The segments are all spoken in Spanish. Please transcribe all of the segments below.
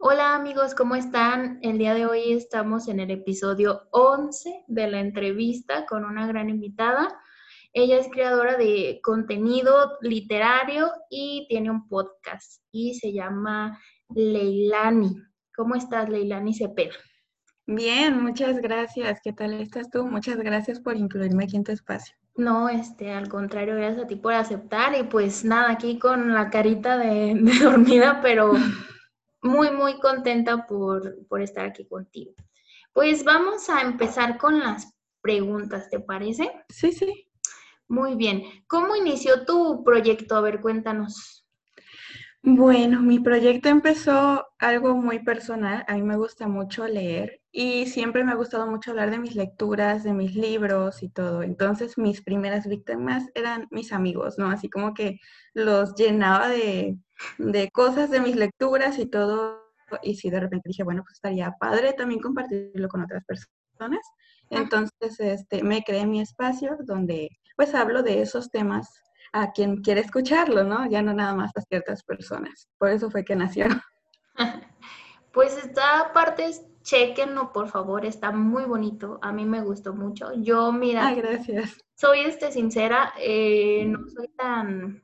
Hola amigos, ¿cómo están? El día de hoy estamos en el episodio 11 de la entrevista con una gran invitada. Ella es creadora de contenido literario y tiene un podcast y se llama Leilani. ¿Cómo estás, Leilani Cepeda? Bien, muchas gracias. ¿Qué tal estás tú? Muchas gracias por incluirme aquí en tu espacio. No, este, al contrario, gracias a ti por aceptar y pues nada, aquí con la carita de, de dormida, pero muy, muy contenta por, por estar aquí contigo. Pues vamos a empezar con las preguntas, ¿te parece? Sí, sí. Muy bien. ¿Cómo inició tu proyecto? A ver, cuéntanos. Bueno, mi proyecto empezó algo muy personal. A mí me gusta mucho leer y siempre me ha gustado mucho hablar de mis lecturas, de mis libros y todo. Entonces, mis primeras víctimas eran mis amigos, ¿no? Así como que los llenaba de, de cosas de mis lecturas y todo. Y si de repente dije, bueno, pues estaría padre también compartirlo con otras personas. Entonces, este, me creé mi espacio donde pues hablo de esos temas a quien quiere escucharlo, ¿no? Ya no nada más a ciertas personas. Por eso fue que nació. Pues esta parte, chequenlo por favor, está muy bonito, a mí me gustó mucho. Yo, mira, Ay, gracias. soy este, sincera, eh, no soy tan,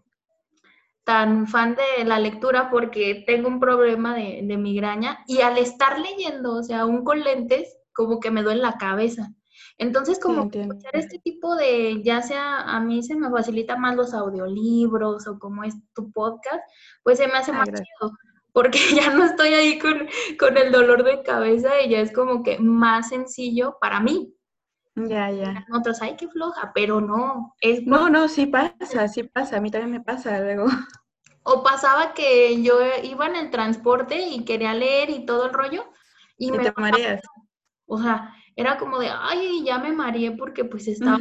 tan fan de la lectura porque tengo un problema de, de migraña y al estar leyendo, o sea, aún con lentes, como que me duele la cabeza. Entonces, como Sí, escuchar este tipo de, ya sea a mí se me facilita más los audiolibros o como es tu podcast, pues se me hace Ah, más gracias. chido, porque ya no estoy ahí con, con el dolor de cabeza y ya es como que más sencillo para mí. Ya, ya. Otros, ay, qué floja, pero no, es No, no, sí pasa, sí pasa. A mí también me pasa luego. O pasaba que yo iba en el transporte y quería leer y todo el rollo y Y me te mareas. O sea, era como de, ay, ya me mareé porque pues estaba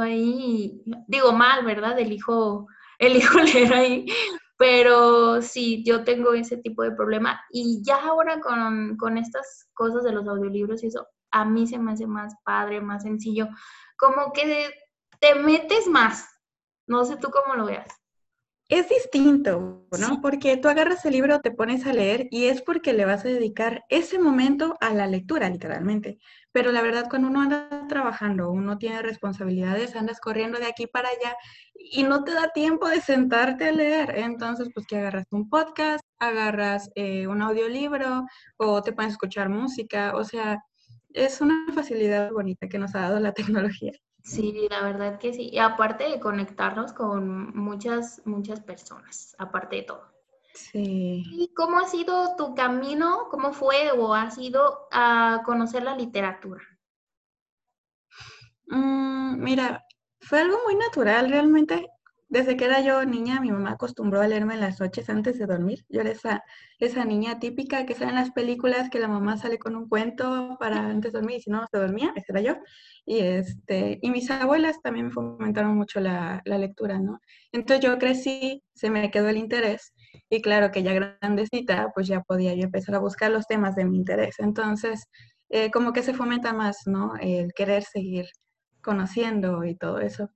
ahí, digo mal, ¿verdad? Elijo, elijo leer ahí, pero sí, yo tengo ese tipo de problema. Y ya ahora con, con estas cosas de los audiolibros y eso, a mí se me hace más padre, más sencillo, como que te metes más, no sé tú cómo lo veas. Es distinto, Sí. ¿no? Porque tú agarras el libro, te pones a leer y es porque le vas a dedicar ese momento a la lectura, literalmente. Pero la verdad, cuando uno anda trabajando, uno tiene responsabilidades, andas corriendo de aquí para allá y no te da tiempo de sentarte a leer. Entonces, pues que agarras un podcast, agarras eh, un audiolibro o te pones a escuchar música. O sea, es una facilidad bonita que nos ha dado la tecnología. Sí, la verdad que sí. Y aparte de conectarnos con muchas, muchas personas, aparte de todo. Sí. ¿Y cómo ha sido tu camino? ¿Cómo fue o ha sido a conocer la literatura? Mm, mira, fue algo muy natural realmente. Desde que era yo niña, mi mamá acostumbró a leerme en las noches antes de dormir. Yo era esa, esa niña típica que sale en las películas que la mamá sale con un cuento para antes de dormir y si no se dormía, esa era yo. Y, este, y mis abuelas también me fomentaron mucho la, la lectura, ¿no? Entonces yo crecí, se me quedó el interés y claro que ya grandecita, pues ya podía yo empezar a buscar los temas de mi interés. Entonces, eh, como que se fomenta más, ¿no? El querer seguir conociendo y todo eso.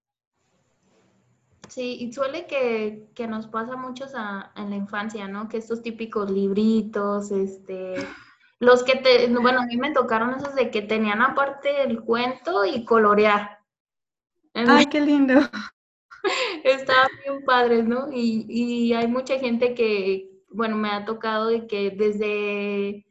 Sí, y suele que, que nos pasa muchos a- en la infancia, ¿no? Que estos típicos libritos, este, los que te, bueno, a mí me tocaron esos de que tenían aparte el cuento y colorear. Ay, qué lindo. Estaban bien padres, ¿no? Y, y hay mucha gente que, bueno, me ha tocado de que desde,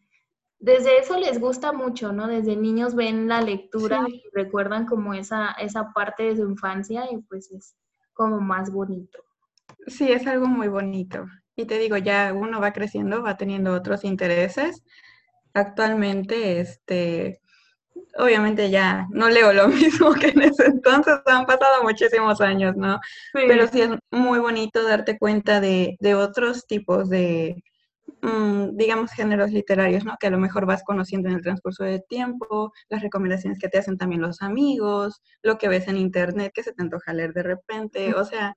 desde eso les gusta mucho, ¿no? Desde niños ven la lectura Sí. y recuerdan como esa, esa parte de su infancia y pues es como más bonito. Sí, es algo muy bonito. Y te digo, ya uno va creciendo, va teniendo otros intereses. Actualmente, este, obviamente ya no leo lo mismo que en ese entonces, han pasado muchísimos años, ¿no? Pero sí es muy bonito darte cuenta de, de otros tipos de, digamos, géneros literarios, ¿no? Que a lo mejor vas conociendo en el transcurso del tiempo, las recomendaciones que te hacen también los amigos, lo que ves en internet que se te antoja leer de repente, o sea,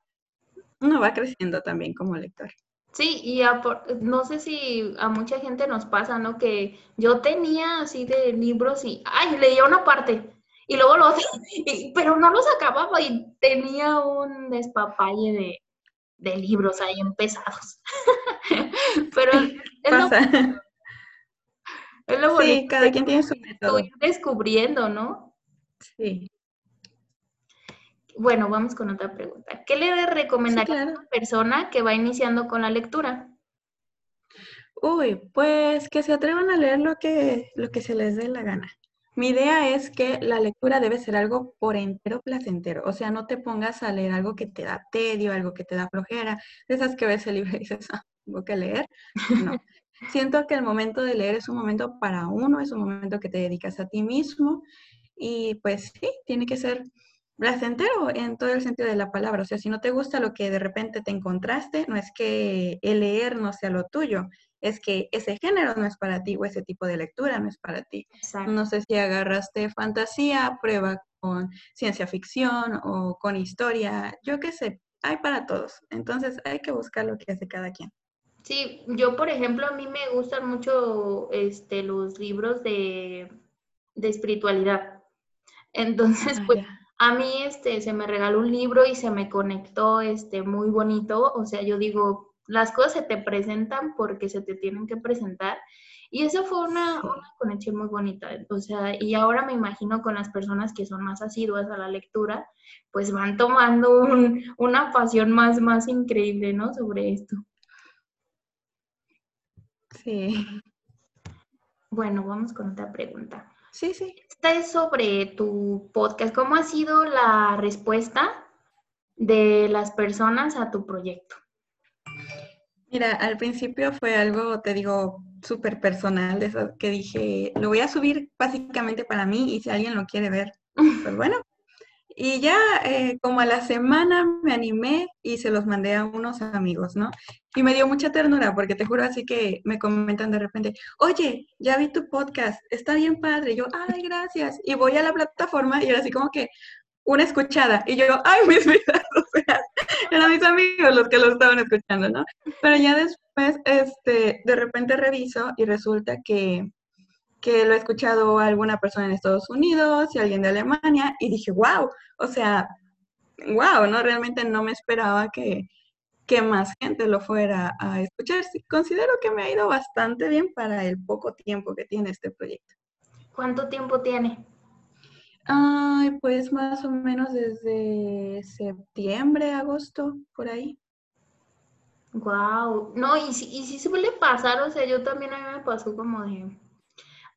uno va creciendo también como lector. Sí, y a por- no sé si a mucha gente nos pasa, ¿no? Que yo tenía así de libros y, ay, leía una parte y luego lo otro, y- pero no los acababa y tenía un despapalle de, de libros ahí empezados. pero es lo. Es lo sí, cada quien tiene su método. Ir descubriendo, ¿no? Sí. Bueno, vamos con otra pregunta. ¿Qué le recomendaría a una persona que va iniciando con la lectura? Uy, pues que se atrevan a leer lo que, lo que se les dé la gana. Mi idea es que la lectura debe ser algo por entero placentero, o sea, no te pongas a leer algo que te da tedio, algo que te da flojera, de esas que ves el libro y dices, ah, tengo que leer. No. Siento que el momento de leer es un momento para uno, es un momento que te dedicas a ti mismo y pues sí, tiene que ser placentero en todo el sentido de la palabra. O sea, si no te gusta lo que de repente te encontraste, no es que el leer no sea lo tuyo, es que ese género no es para ti o ese tipo de lectura no es para ti. No sé si agarraste fantasía, prueba con ciencia ficción o con historia, yo qué sé, hay para todos. Entonces hay que buscar lo que hace cada quien. Sí, yo por ejemplo, a mí me gustan mucho este, los libros de, espiritualidad. Entonces, ah, pues a mí este, se me regaló un libro y se me conectó este, muy bonito. O sea, yo digo, las cosas se te presentan porque se te tienen que presentar. Y eso fue una, conexión muy bonita. O sea, y ahora me imagino con las personas que son más asiduas a la lectura, pues van tomando una pasión más, más increíble, ¿no? Sobre esto. Sí. Bueno, vamos con otra pregunta. Sí, sí. Esta es sobre tu podcast. ¿Cómo ha sido la respuesta de las personas a tu proyecto? Mira, al principio fue algo, te digo, súper personal, de eso que dije, lo voy a subir básicamente para mí y si alguien lo quiere ver, pues bueno. Y ya eh, como a la semana me animé y se los mandé a unos amigos, ¿no? Y me dio mucha ternura porque te juro así que me comentan de repente, oye, ya vi tu podcast, está bien padre. Y yo, ay, gracias. Y voy a la plataforma y era así como que, una escuchada. Y yo, ay, mis vidas, o sea, eran mis amigos los que lo estaban escuchando, ¿no? Pero ya después, este, de repente reviso y resulta que, que lo ha escuchado alguna persona en Estados Unidos y alguien de Alemania y dije, wow, o sea, wow, ¿no? Realmente no me esperaba que, que más gente lo fuera a escuchar. Considero que me ha ido bastante bien para el poco tiempo que tiene este proyecto. ¿Cuánto tiempo tiene? Ay, pues más o menos desde septiembre, agosto, por ahí. Wow, no, y si, y si suele pasar, o sea, yo también a mí me pasó como de,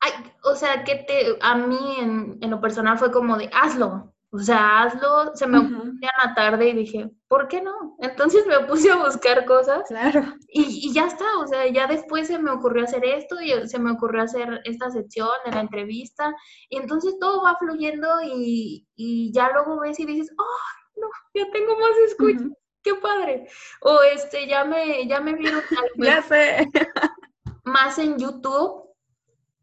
ay, o sea, que te, a mí en, en lo personal fue como de, hazlo, o sea, hazlo, se me ocurrió en la tarde y dije, ¿por qué no? Entonces me puse a buscar cosas. Claro. Y, y, ya está, o sea, ya después se me ocurrió hacer esto y se me ocurrió hacer esta sección de la entrevista. Y entonces todo va fluyendo y, y ya luego ves y dices, oh, no, ya tengo más escuchas. Qué padre. O este, ya me, ya me vieron. ya sé. Más en YouTube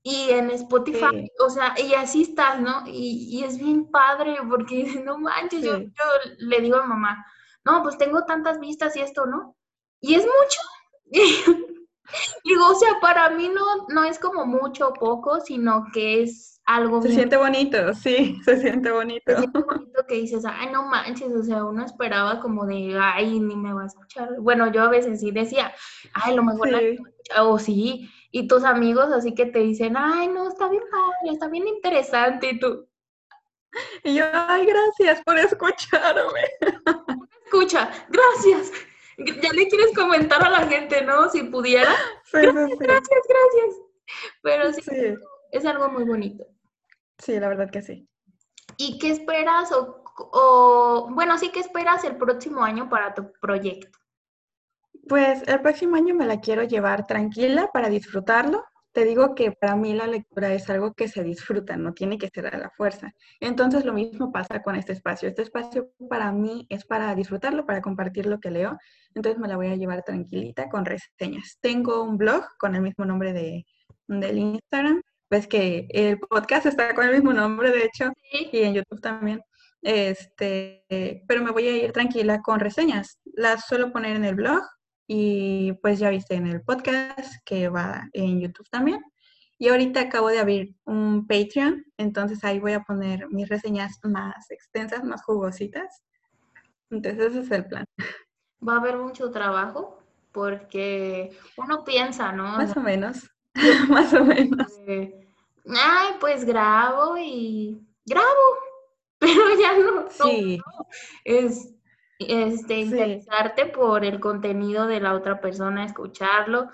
y en Spotify, o sea, y así estás, ¿no? Y, es bien padre porque no manches, yo, le digo a mamá, no, pues tengo tantas vistas y esto, ¿no? Y es mucho. digo, o sea, para mí no, no es como mucho o poco, sino que es algo... Se siente bonito, sí, se siente bonito. Se siente bonito que dices, ay, no manches, o sea, uno esperaba como de, ay, ni me va a escuchar. Bueno, yo a veces sí decía, ay, lo mejor sí. o sí, y tus amigos así que te dicen, ay, no, está bien padre, está bien interesante, y tú. Y yo, ay, gracias por escucharme. Escucha, gracias. Ya le quieres comentar a la gente, ¿no? Si pudiera. gracias, gracias, gracias. Pero sí, es algo muy bonito. Sí, la verdad que sí. ¿Y qué esperas o, o, bueno, sí, qué esperas el próximo año para tu proyecto? Pues el próximo año me la quiero llevar tranquila para disfrutarlo. Te digo que para mí la lectura es algo que se disfruta, no tiene que ser a la fuerza. Entonces lo mismo pasa con este espacio. Este espacio para mí es para disfrutarlo, para compartir lo que leo. Entonces me la voy a llevar tranquilita con reseñas. Tengo un blog con el mismo nombre de, del Instagram. Ves que el podcast está con el mismo nombre, de hecho, y en YouTube también. Este, pero me voy a ir tranquila con reseñas. Las suelo poner en el blog y pues ya viste en el podcast que va en YouTube también. Y ahorita acabo de abrir un Patreon, entonces ahí voy a poner mis reseñas más extensas, más jugositas. Entonces ese es el plan. Va a haber mucho trabajo porque uno piensa, ¿no? Más o menos. Más o menos. ay, pues grabo y grabo, pero ya no. Sí. Es este, interesarte por el contenido de la otra persona, escucharlo,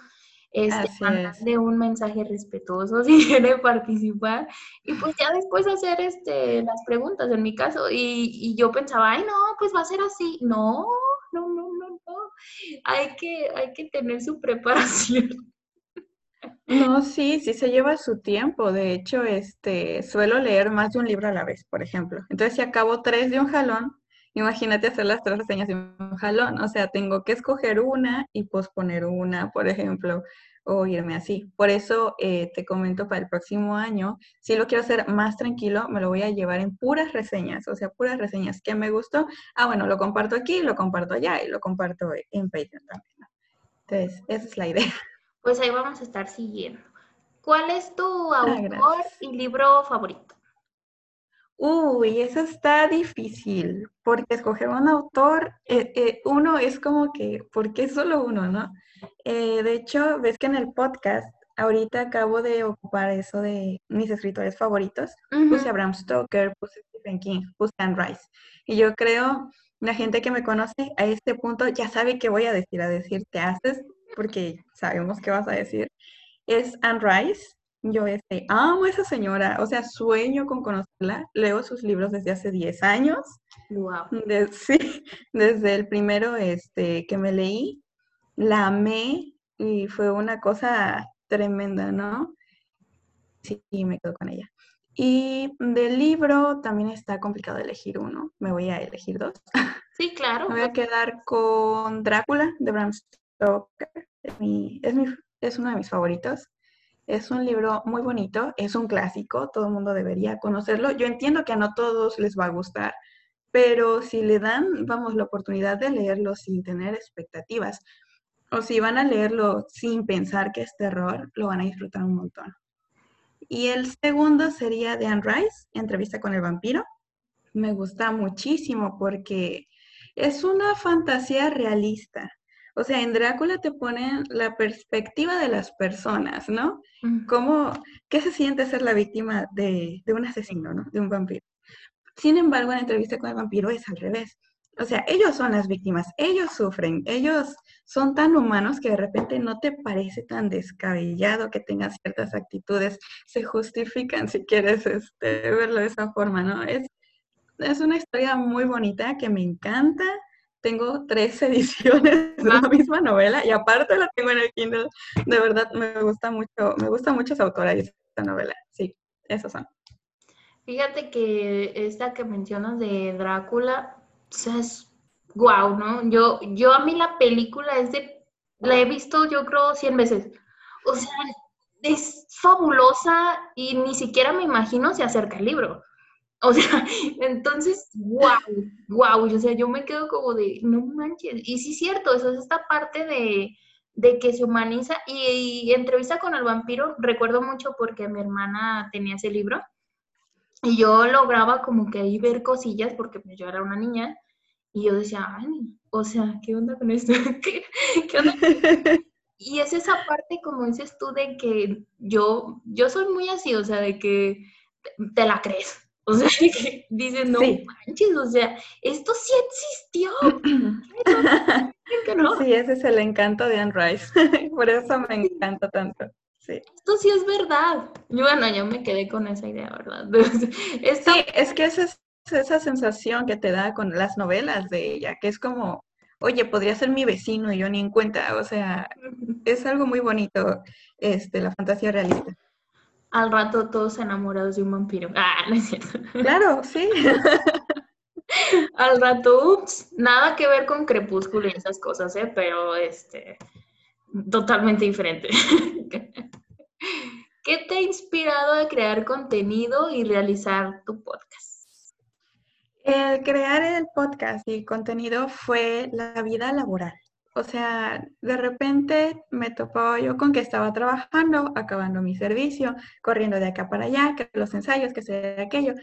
este, mandarle un mensaje respetuoso si quiere participar y pues ya después hacer este, las preguntas en mi caso. Y, y, yo pensaba, ay, no, pues va a ser así. No, no, no, no, no. Hay que, hay que tener su preparación. No, sí, sí se lleva su tiempo. De hecho, este, suelo leer más de un libro a la vez, por ejemplo. Entonces, si acabo tres de un jalón, imagínate hacer las tres reseñas de un jalón. O sea, tengo que escoger una y posponer una, por ejemplo, o irme así. Por eso eh, te comento para el próximo año, si lo quiero hacer más tranquilo, me lo voy a llevar en puras reseñas, o sea, puras reseñas que me gustó. Ah, bueno, lo comparto aquí, lo comparto allá y lo comparto en Patreon también. Entonces, esa es la idea. Pues ahí vamos a estar siguiendo. ¿Cuál es tu ah, autor y libro favorito? Uy, eso está difícil, porque escoger un autor, eh, eh, uno es como que, ¿por qué solo uno, no? Eh, de hecho, ves que en el podcast, ahorita acabo de ocupar eso de mis escritores favoritos. Puse a Bram Stoker, puse Stephen King, puse Anne Rice. Y yo creo, la gente que me conoce a este punto ya sabe qué voy a decir, a decir, te haces porque sabemos qué vas a decir, es Anne Rice. Yo este, amo a esa señora, o sea, sueño con conocerla. Leo sus libros desde hace 10 años. Wow. sí, desde el primero este, que me leí, la amé y fue una cosa tremenda, ¿no? Sí, me quedo con ella. Y del libro también está complicado elegir uno. Me voy a elegir dos. Sí, claro. Me voy a quedar con Drácula de Bram es, mi, es, uno de mis favoritos. Es un libro muy bonito, es un clásico, todo el mundo debería conocerlo. Yo entiendo que a no todos les va a gustar, pero si le dan, vamos, la oportunidad de leerlo sin tener expectativas, o si van a leerlo sin pensar que es terror, lo van a disfrutar un montón. Y el segundo sería de Anne Rice, Entrevista con el vampiro. Me gusta muchísimo porque es una fantasía realista. O sea, en Drácula te ponen la perspectiva de las personas, ¿no? ¿Cómo, ¿Qué se siente ser la víctima de, un asesino, ¿no? De un vampiro. Sin embargo, en la entrevista con el vampiro es al revés. O sea, ellos son las víctimas, ellos sufren, ellos son tan humanos que de repente no te parece tan descabellado que tengan ciertas actitudes, se justifican si quieres este, verlo de esa forma, ¿no? Es, es una historia muy bonita que me encanta, tengo tres ediciones de la misma novela y aparte la tengo en el Kindle. De verdad me gusta mucho, me gusta mucho esa autora y esa novela. Sí, esos son. Fíjate que esta que mencionas de Drácula, o sea, es guau, ¿no? Yo, yo a mí la película es de, la he visto yo creo 100 veces. O sea, es fabulosa y ni siquiera me imagino si acerca el libro. O sea, entonces, wow, wow, o sea, yo me quedo como de, no manches, y sí cierto, eso es esta parte de, que se humaniza y, entrevista con el vampiro, recuerdo mucho porque mi hermana tenía ese libro y yo lograba como que ahí ver cosillas porque pues, yo era una niña y yo decía, ay, o sea, ¿qué onda con esto? ¿Qué, onda? y es esa parte, como dices tú, de que yo, yo soy muy así, o sea, de que te la crees, o sea, que dicen, no manches, o sea, esto sí existió. Sí, ese es el encanto de Anne Rice. Por eso me encanta tanto. Sí. Esto sí es verdad. Yo, bueno, yo me quedé con esa idea, ¿verdad? Sí, es que esa es esa sensación que te da con las novelas de ella, que es como, oye, podría ser mi vecino y yo ni en cuenta. O sea, es algo muy bonito, este, la fantasía realista al rato todos enamorados de un vampiro. Ah, no es cierto. Claro, sí. al rato, ups, nada que ver con Crepúsculo y esas cosas, ¿eh? Pero, este, totalmente diferente. ¿Qué te ha inspirado a crear contenido y realizar tu podcast? El crear el podcast y contenido fue la vida laboral. O sea, de repente me topaba yo con que estaba trabajando, acabando mi servicio, corriendo de acá para allá, que los ensayos, que sea aquello.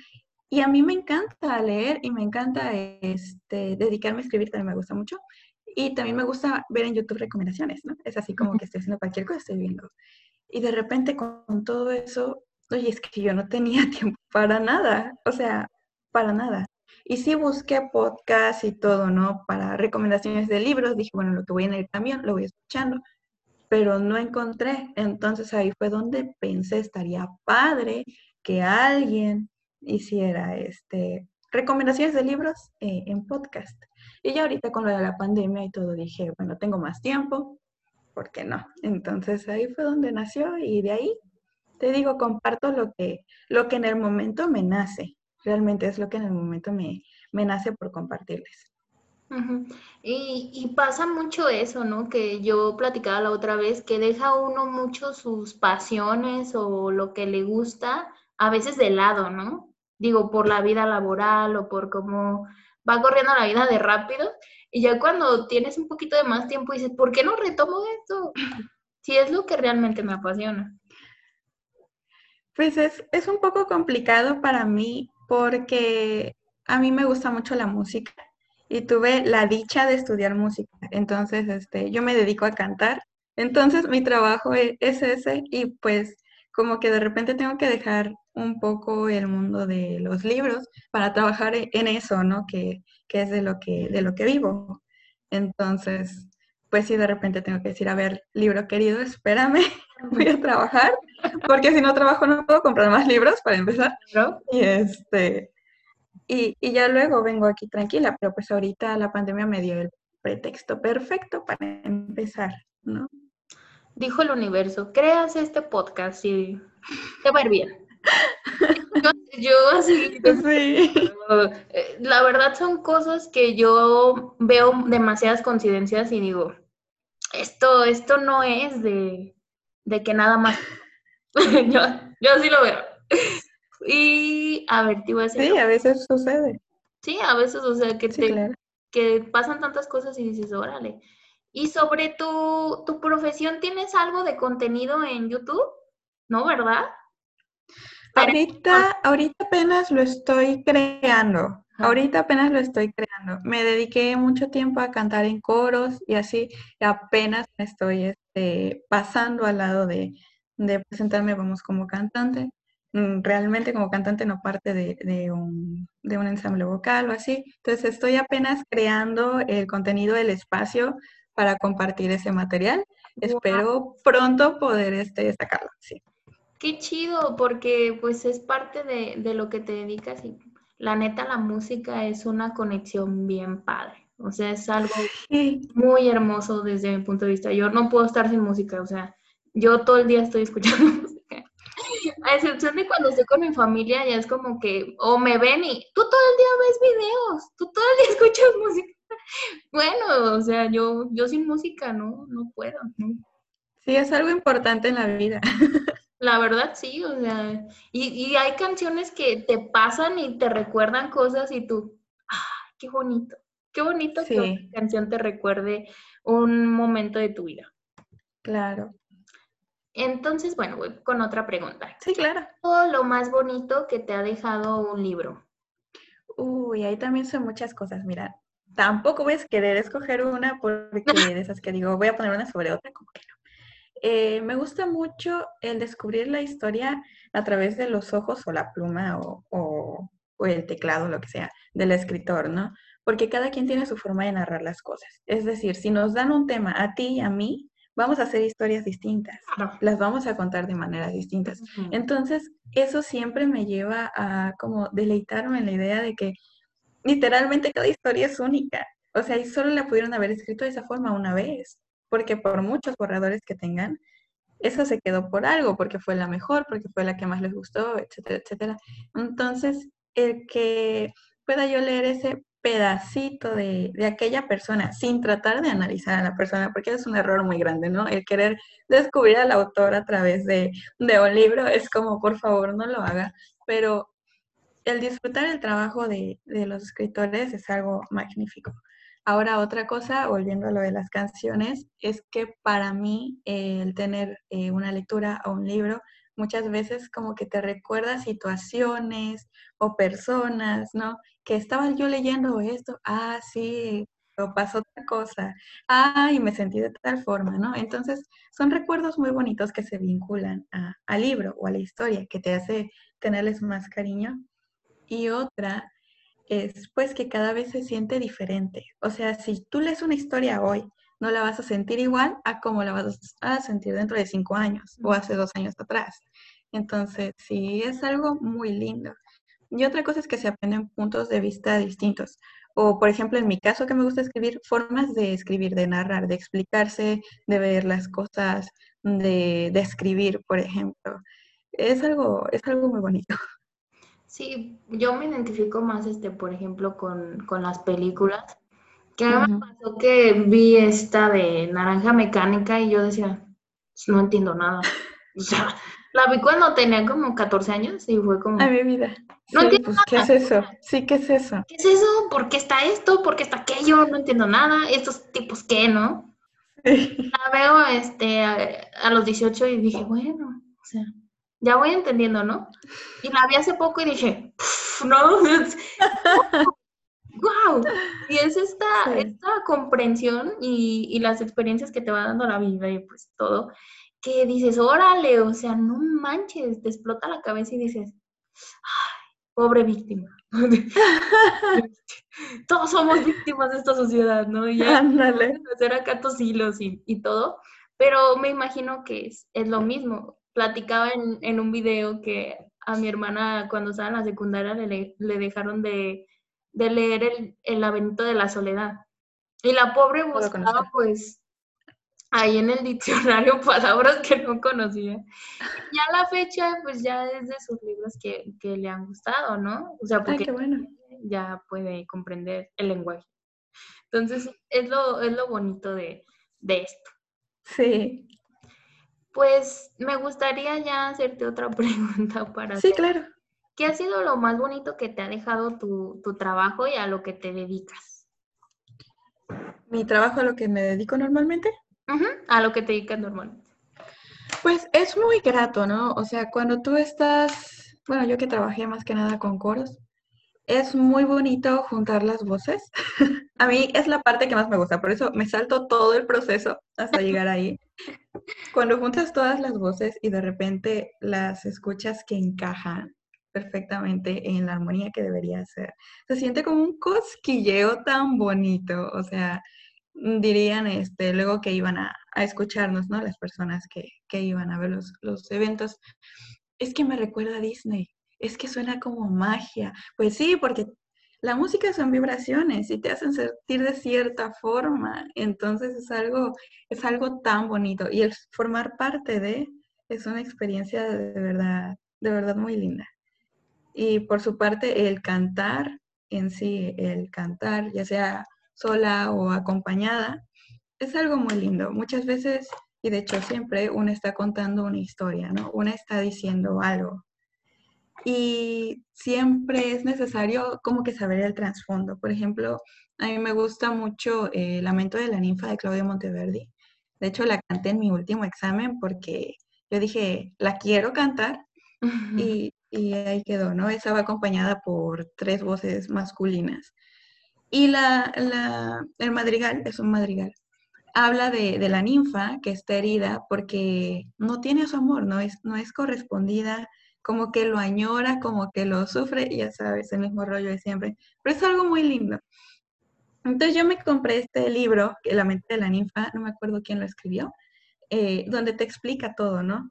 Y a mí me encanta leer y me encanta este, dedicarme a escribir, también me gusta mucho. Y también me gusta ver en YouTube recomendaciones, ¿no? Es así como que estoy haciendo cualquier cosa, estoy viendo. Y de repente con todo eso, oye, es que yo no tenía tiempo para nada, o sea, para nada. Y sí busqué podcast y todo, ¿no? Para recomendaciones de libros, dije, bueno, lo que voy en el camión, lo voy escuchando, pero no encontré. Entonces ahí fue donde pensé, estaría padre que alguien hiciera este, recomendaciones de libros eh, en podcast. Y ya ahorita con lo de la pandemia y todo dije, bueno, tengo más tiempo, ¿por qué no? Entonces ahí fue donde nació y de ahí te digo, comparto lo que, lo que en el momento me nace. Realmente es lo que en el momento me, me nace por compartirles. y, y, pasa mucho eso, ¿no? Que yo platicaba la otra vez, que deja uno mucho sus pasiones o lo que le gusta a veces de lado, ¿no? Digo, por la vida laboral o por cómo va corriendo la vida de rápido. Y ya cuando tienes un poquito de más tiempo dices, ¿por qué no retomo esto? Si es lo que realmente me apasiona. Pues es, es un poco complicado para mí porque a mí me gusta mucho la música y tuve la dicha de estudiar música. Entonces, este, yo me dedico a cantar. Entonces, mi trabajo e, es ese y pues como que de repente tengo que dejar un poco el mundo de los libros para trabajar e, en eso, ¿no? Que, que es de lo que, de lo que vivo. Entonces, pues sí, de repente tengo que decir, a ver, libro querido, espérame, voy a trabajar porque si no trabajo no puedo comprar más libros para empezar. Y este y, y, ya luego vengo aquí tranquila, pero pues ahorita la pandemia me dio el pretexto perfecto para empezar, ¿no? Dijo el universo, creas este podcast y te va a ir bien. Yo, así, sí. Eh, la verdad son cosas que yo veo demasiadas coincidencias y digo, esto, esto no es de, de que nada más yo, yo así lo veo. Y a ver, te iba a decir. Sí, a veces sucede. Sí, a veces, o sea, que, te, que pasan tantas cosas y dices, órale. Y sobre tu, tu profesión, ¿tienes algo de contenido en YouTube? ¿No, verdad? Ahorita, ahorita apenas lo estoy creando. Ahorita apenas lo estoy creando. Me dediqué mucho tiempo a cantar en coros y así apenas me estoy este, pasando al lado de, de presentarme, vamos, como cantante. Mm, realmente como cantante no parte de, un, de, un, ensamble vocal o así. Entonces estoy apenas creando el contenido del espacio para compartir ese material. Espero pronto poder este, sacarlo. Sí. Qué chido, porque pues es parte de, de lo que te dedicas y la neta la música es una conexión bien padre. O sea, es algo muy hermoso desde mi punto de vista. Yo no puedo estar sin música, o sea, yo todo el día estoy escuchando música. A excepción de cuando estoy con mi familia, ya es como que, o me ven y tú todo el día ves videos, tú todo el día escuchas música. Bueno, o sea, yo, yo sin música no, no puedo. Sí, es algo importante en la vida. La verdad sí, o sea, y, y hay canciones que te pasan y te recuerdan cosas y tú, ¡ah, qué bonito! Qué bonito que una canción te recuerde un momento de tu vida. Claro. Entonces, bueno, voy con otra pregunta. Sí, claro. Todo lo más bonito que te ha dejado un libro. Uy, ahí también son muchas cosas. Mira, tampoco voy a querer escoger una porque de esas que digo, voy a poner una sobre otra, como que no. Eh, me gusta mucho el descubrir la historia a través de los ojos o la pluma o, o, o el teclado, lo que sea, del escritor, ¿no? Porque cada quien tiene su forma de narrar las cosas. Es decir, si nos dan un tema a ti y a mí, vamos a hacer historias distintas, las vamos a contar de maneras distintas. Entonces, eso siempre me lleva a como deleitarme en la idea de que literalmente cada historia es única. O sea, y solo la pudieron haber escrito de esa forma una vez, porque por muchos borradores que tengan, eso se quedó por algo, porque fue la mejor, porque fue la que más les gustó, etcétera, etcétera. Entonces, el que pueda yo leer ese pedacito de, aquella persona sin tratar de analizar a la persona, porque es un error muy grande, ¿no? El querer descubrir al autor a través de, un libro es como, por favor, no lo haga, pero el disfrutar el trabajo de, los escritores es algo magnífico. Ahora, otra cosa, volviendo a lo de las canciones, es que para mí el tener eh, una lectura o un libro muchas veces como que te recuerda situaciones o personas, ¿no? Que estaba yo leyendo esto, ah, sí, o pasó otra cosa, ay, me sentí de tal forma, ¿no? Entonces, son recuerdos muy bonitos que se vinculan al libro o a la historia, que te hace tenerles más cariño. Y otra es, pues, que cada vez se siente diferente. O sea, si tú lees una historia hoy, no la vas a sentir igual a como la vas a sentir dentro de cinco años o hace dos años atrás. Entonces, sí, es algo muy lindo. Y otra cosa es que se aprenden puntos de vista distintos. O, por ejemplo, en mi caso que me gusta escribir, formas de escribir, de narrar, de explicarse, de ver las cosas, de, de escribir, por ejemplo. Es algo, es algo muy bonito. Sí, yo me identifico más, este, por ejemplo, con, con las películas. Que me pasó que vi esta de Naranja Mecánica y yo decía, no entiendo nada. O sea, la vi cuando tenía como 14 años y fue como... A mi vida. No entiendo pues, ¿Qué es eso? Sí, ¿qué es eso? ¿Qué es eso? ¿Por qué está esto? ¿Por qué está aquello? No entiendo nada. ¿Estos tipos qué, no? La veo este, a, los 18 y dije, bueno, o sea, ya voy entendiendo, ¿no? Y la vi hace poco y dije, no, wow. Y es esta, esta comprensión y, y, las experiencias que te va dando la vida y pues todo, que dices, órale, o sea, no manches, te explota la cabeza y dices, ay, pobre víctima. Todos somos víctimas de esta sociedad, ¿no? Y ya hacer acá tos hilos y, y, todo, pero me imagino que es, es lo mismo. Platicaba en, en, un video que a mi hermana cuando estaba en la secundaria le, le dejaron de, de leer el, el laberinto de la soledad. Y la pobre buscaba pues ahí en el diccionario palabras que no conocía. Y a la fecha, pues ya es de sus libros que, que le han gustado, ¿no? O sea, porque ya puede comprender el lenguaje. Entonces, es lo, es lo bonito de, de esto. Sí. Pues me gustaría ya hacerte otra pregunta para... Sí, claro. ¿Qué ha sido lo más bonito que te ha dejado tu, tu trabajo y a lo que te dedicas? ¿Mi trabajo a lo que me dedico normalmente? A lo que te dedicas normalmente. Pues es muy grato, ¿no? O sea, cuando tú estás, bueno, yo que trabajé más que nada con coros, es muy bonito juntar las voces. a mí es la parte que más me gusta, por eso me salto todo el proceso hasta llegar ahí. Cuando juntas todas las voces y de repente las escuchas que encajan perfectamente en la armonía que debería ser, se siente como un cosquilleo tan bonito, o sea, dirían este, luego que iban a, escucharnos, ¿no? Las personas que, iban a ver los, los, eventos. Es que me recuerda a Disney, es que suena como magia. Pues sí, porque la música son vibraciones y te hacen sentir de cierta forma. Entonces es algo, es algo tan bonito. Y el formar parte de es una experiencia de verdad, de verdad muy linda. Y por su parte, el cantar en sí, el cantar, ya sea sola o acompañada, es algo muy lindo. Muchas veces, y de hecho siempre, uno está contando una historia, ¿no? Uno está diciendo algo. Y siempre es necesario como que saber el trasfondo. Por ejemplo, a mí me gusta mucho el eh, Lamento de la ninfa de Claudio Monteverdi. De hecho, la canté en mi último examen porque yo dije, la quiero cantar y, y ahí quedó, ¿no? Estaba acompañada por tres voces masculinas. Y la, el madrigal es un madrigal. Habla de, la ninfa que está herida porque no tiene su amor, no es, no es correspondida, como que lo añora, como que lo sufre, ya sabes, el mismo rollo de siempre. Pero es algo muy lindo. Entonces yo me compré este libro, La mente de la ninfa, no me acuerdo quién lo escribió, eh, donde te explica todo, ¿no?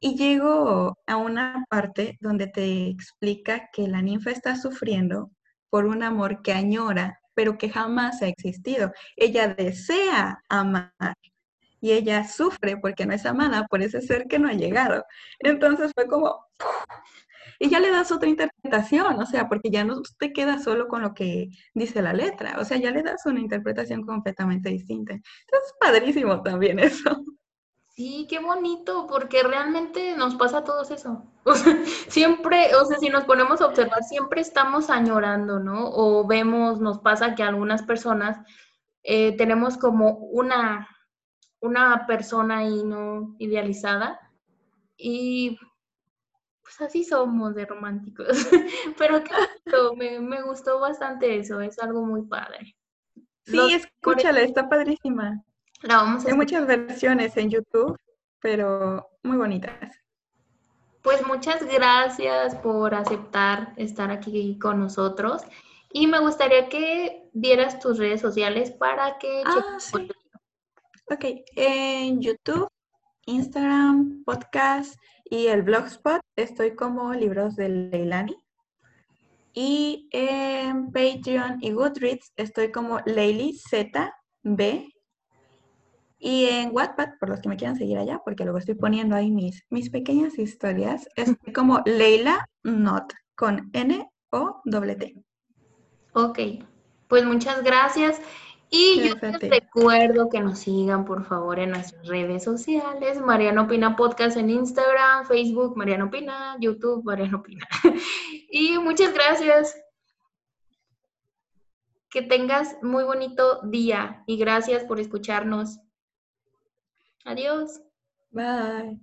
Y llego a una parte donde te explica que la ninfa está sufriendo por un amor que añora, pero que jamás ha existido. Ella desea amar y ella sufre porque no es amada por ese ser que no ha llegado. Entonces fue como, y ya le das otra interpretación, o sea, porque ya no te quedas solo con lo que dice la letra, o sea, ya le das una interpretación completamente distinta. Entonces, es padrísimo también eso. Sí, qué bonito, porque realmente nos pasa todo eso. O sea, siempre, o sea, si nos ponemos a observar, siempre estamos añorando, ¿no? O vemos, nos pasa que algunas personas eh, tenemos como una, una persona ahí, ¿no? Idealizada. Y pues así somos de románticos. Pero qué bonito, me, me gustó bastante eso, es algo muy padre. Sí, escúchala, está padrísima. La vamos a Hay muchas versiones en YouTube, pero muy bonitas. Pues muchas gracias por aceptar estar aquí con nosotros y me gustaría que dieras tus redes sociales para que... Ah, sí. Ok, en YouTube, Instagram, podcast y el Blogspot estoy como Libros de Leilani. Y en Patreon y Goodreads estoy como Leili ZB. Y en Wattpad, por los que me quieran seguir allá, porque luego estoy poniendo ahí mis, mis pequeñas historias, estoy como Leila Not, con N o T. Ok, pues muchas gracias. Y yo les recuerdo que nos sigan, por favor, en nuestras redes sociales. Mariano Pina Podcast en Instagram, Facebook, Mariano Pina, YouTube, Mariano Pina. y muchas gracias. Que tengas muy bonito día y gracias por escucharnos. Adiós. Bye.